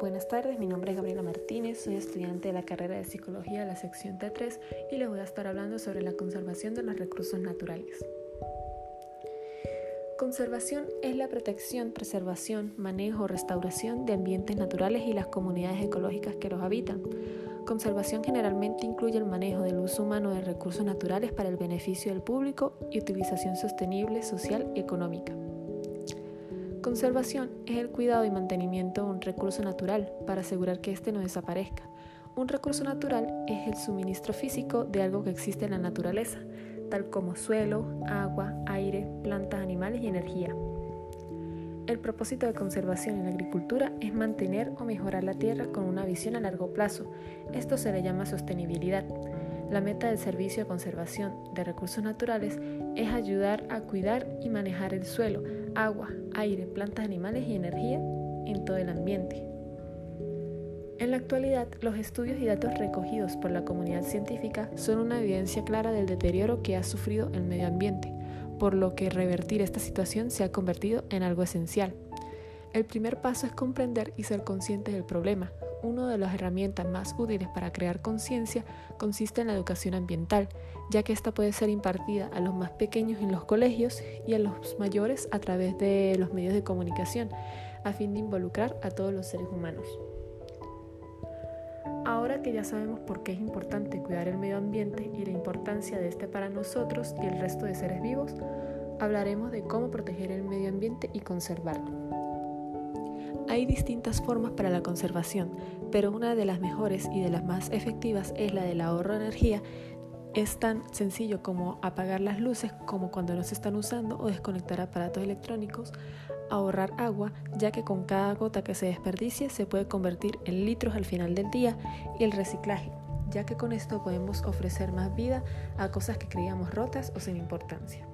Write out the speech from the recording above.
buenas tardes. Mi nombre es Gabriela Martínez, soy estudiante de la carrera de Psicología de la sección T3 y les voy a estar hablando sobre la conservación de los recursos naturales. Conservación es la protección, preservación, manejo, restauración de ambientes naturales y las comunidades ecológicas que los habitan. Conservación generalmente incluye el manejo del uso humano de recursos naturales para el beneficio del público y utilización sostenible, social y económica. Conservación es el cuidado y mantenimiento de un recurso natural para asegurar que éste no desaparezca. Un recurso natural es el suministro físico de algo que existe en la naturaleza, tal como suelo, agua, aire, plantas, animales y energía. El propósito de conservación en la agricultura es mantener o mejorar la tierra con una visión a largo plazo. Esto se le llama sostenibilidad. La meta del servicio de conservación de recursos naturales es ayudar a cuidar y manejar el suelo, agua, aire, plantas, animales y energía en todo el ambiente. En la actualidad, los estudios y datos recogidos por la comunidad científica son una evidencia clara del deterioro que ha sufrido el medio ambiente, por lo que revertir esta situación se ha convertido en algo esencial. El primer paso es comprender y ser conscientes del problema, una de las herramientas más útiles para crear conciencia consiste en la educación ambiental, ya que esta puede ser impartida a los más pequeños en los colegios y a los mayores a través de los medios de comunicación, a fin de involucrar a todos los seres humanos. Ahora que ya sabemos por qué es importante cuidar el medio ambiente y la importancia de este para nosotros y el resto de seres vivos, hablaremos de cómo proteger el medio ambiente y conservarlo. Hay distintas formas para la conservación, pero una de las mejores y de las más efectivas es la del ahorro de energía. Es tan sencillo como apagar las luces como cuando no se están usando o desconectar aparatos electrónicos, ahorrar agua, ya que con cada gota que se desperdicie se puede convertir en litros al final del día, y el reciclaje, ya que con esto podemos ofrecer más vida a cosas que creíamos rotas o sin importancia.